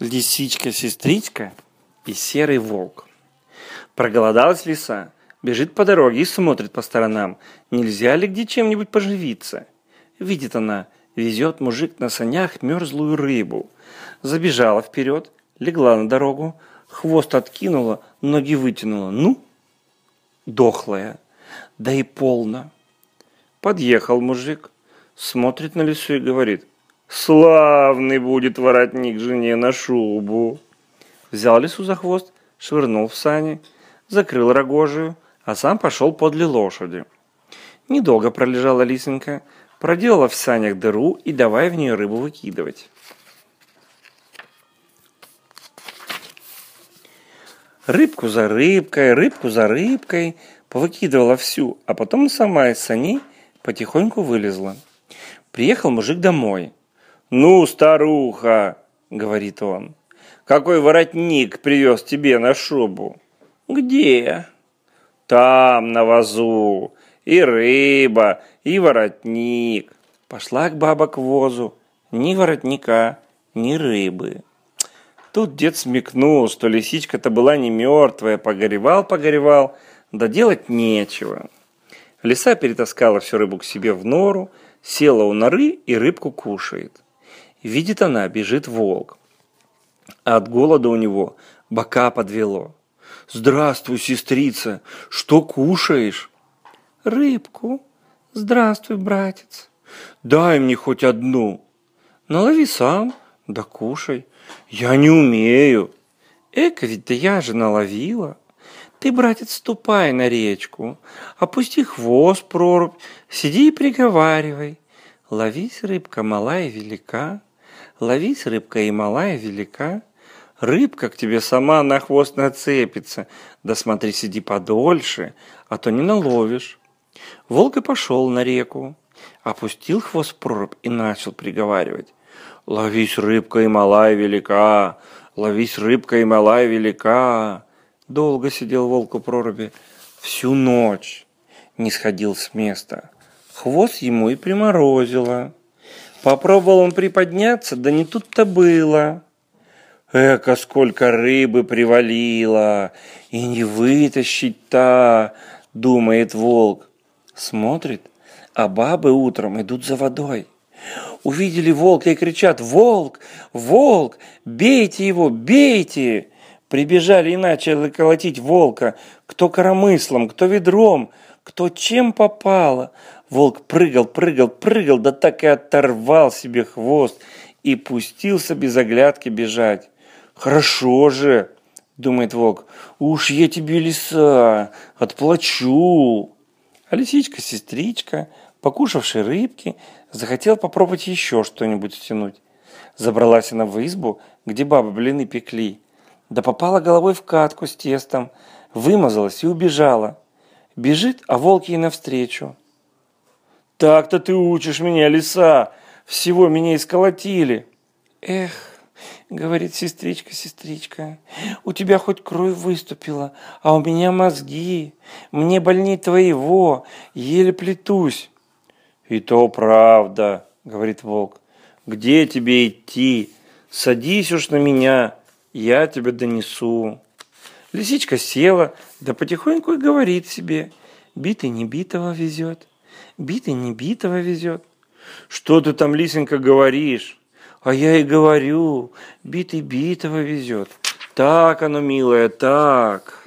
Лисичка-сестричка и серый волк. Проголодалась лиса, бежит по дороге и смотрит по сторонам, нельзя ли где чем-нибудь поживиться. Видит она, везет мужик на санях мерзлую рыбу. Забежала вперед, легла на дорогу, хвост откинула, ноги вытянула. Ну, дохлая, да и полно. Подъехал мужик, смотрит на лису и говорит, Славный будет воротник жене на шубу. Взял лису за хвост, швырнул в сани, закрыл рогожию, а сам пошел подле лошади. Недолго пролежала лисенька, проделала в санях дыру и давай в нее рыбу выкидывать. Рыбку за рыбкой, рыбку за рыбкой повыкидывала всю, а потом сама из саней потихоньку вылезла. Приехал мужик домой – «Ну, старуха!» — говорит он. «Какой воротник привез тебе на шубу?» «Где?» «Там, на вазу. И рыба, и воротник». Пошла к баба к возу. Ни воротника, ни рыбы. Тут дед смекнул, что лисичка-то была не мертвая, погоревал-погоревал, да делать нечего. Лиса перетаскала всю рыбу к себе в нору, села у норы и рыбку кушает. Видит она, бежит волк. А от голода у него бока подвело. «Здравствуй, сестрица! Что кушаешь?» «Рыбку. Здравствуй, братец!» «Дай мне хоть одну!» «Налови сам, да кушай!» «Я не умею!» «Эка ведь да я же наловила!» Ты, братец, ступай на речку, опусти хвост прорубь, сиди и приговаривай. Ловись, рыбка малая и велика, Ловись, рыбка и малая, велика. Рыбка к тебе сама на хвост нацепится. Да смотри, сиди подольше, а то не наловишь. Волк и пошел на реку, опустил хвост в прорубь и начал приговаривать. Ловись, рыбка и малая, велика. Ловись, рыбка и малая, велика. Долго сидел волк у проруби, всю ночь не сходил с места. Хвост ему и приморозило. Попробовал он приподняться, да не тут-то было. Эка, сколько рыбы привалило, и не вытащить-то, думает волк. Смотрит, а бабы утром идут за водой. Увидели волка и кричат «Волк! Волк! Бейте его! Бейте!» Прибежали и начали колотить волка, кто коромыслом, кто ведром, кто чем попало. Волк прыгал, прыгал, прыгал, да так и оторвал себе хвост и пустился без оглядки бежать. «Хорошо же!» — думает волк. «Уж я тебе, лиса, отплачу!» А лисичка-сестричка, покушавшая рыбки, захотела попробовать еще что-нибудь стянуть. Забралась она в избу, где бабы блины пекли, да попала головой в катку с тестом, вымазалась и убежала. Бежит, а волк ей навстречу. Так-то ты учишь меня, лиса. Всего меня исколотили. Эх, говорит сестричка, сестричка, у тебя хоть кровь выступила, а у меня мозги. Мне больней твоего, еле плетусь. И то правда, говорит волк. Где тебе идти? Садись уж на меня, я тебя донесу. Лисичка села, да потихоньку и говорит себе, битый не битого везет. Битый не битого везет. Что ты там, лисенька, говоришь? А я и говорю, битый битого везет. Так оно, милая, так.